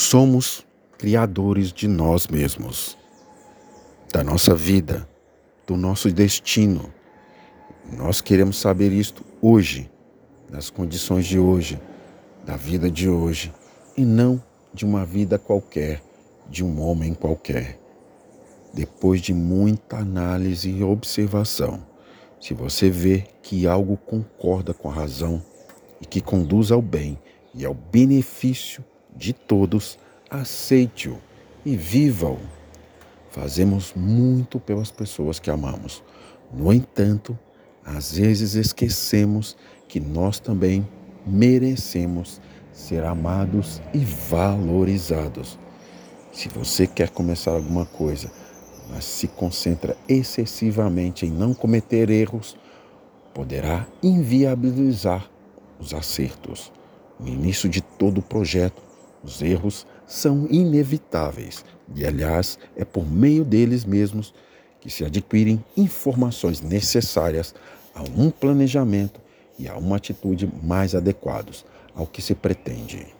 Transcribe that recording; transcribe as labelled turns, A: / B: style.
A: Somos criadores de nós mesmos, da nossa vida, do nosso destino. Nós queremos saber isto hoje, nas condições de hoje, da vida de hoje, e não de uma vida qualquer, de um homem qualquer. Depois de muita análise e observação, se você vê que algo concorda com a razão e que conduz ao bem e ao benefício de todos, aceite-o e viva-o. Fazemos muito pelas pessoas que amamos. No entanto, às vezes esquecemos que nós também merecemos ser amados e valorizados. Se você quer começar alguma coisa, mas se concentra excessivamente em não cometer erros, poderá inviabilizar os acertos. No início de todo o projeto, os erros são inevitáveis e, aliás, é por meio deles mesmos que se adquirem informações necessárias a um planejamento e a uma atitude mais adequados ao que se pretende.